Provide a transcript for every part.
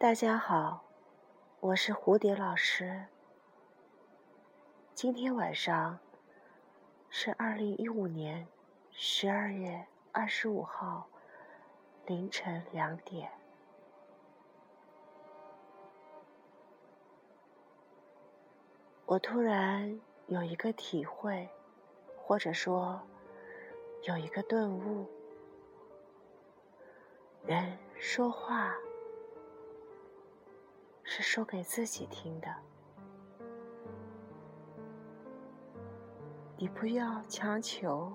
大家好，我是蝴蝶老师。今天晚上是二零一五年十二月二十五号凌晨两点。我突然有一个体会，或者说有一个顿悟：人说话。是说给自己听的，你不要强求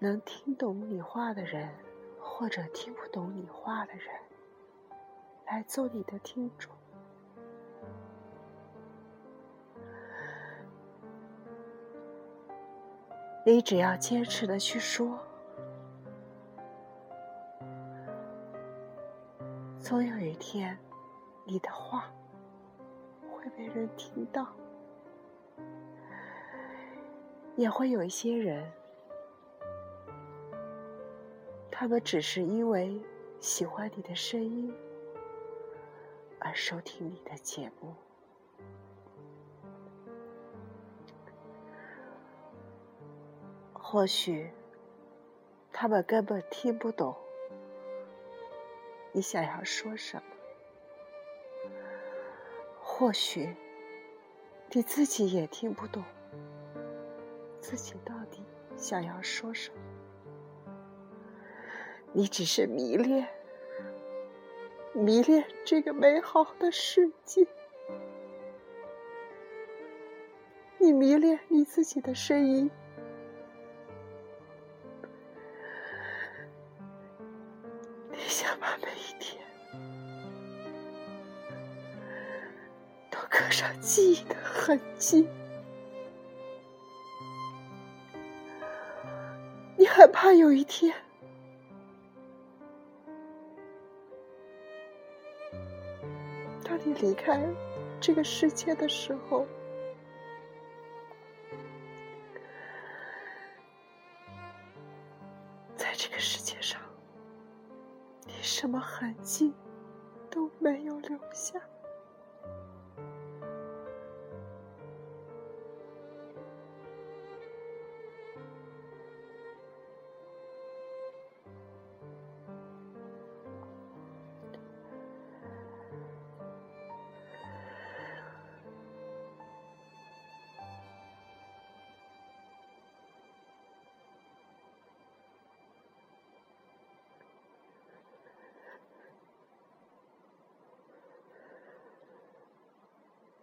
能听懂你话的人，或者听不懂你话的人来做你的听众。你只要坚持的去说。总有一天，你的话会被人听到，也会有一些人，他们只是因为喜欢你的声音而收听你的节目，或许他们根本听不懂。你想要说什么？或许你自己也听不懂，自己到底想要说什么？你只是迷恋，迷恋这个美好的世界，你迷恋你自己的声音。想把每一天都刻上记忆的痕迹，你害怕有一天，当你离开这个世界的时候，在这个世界上。你什么痕迹都没有留下。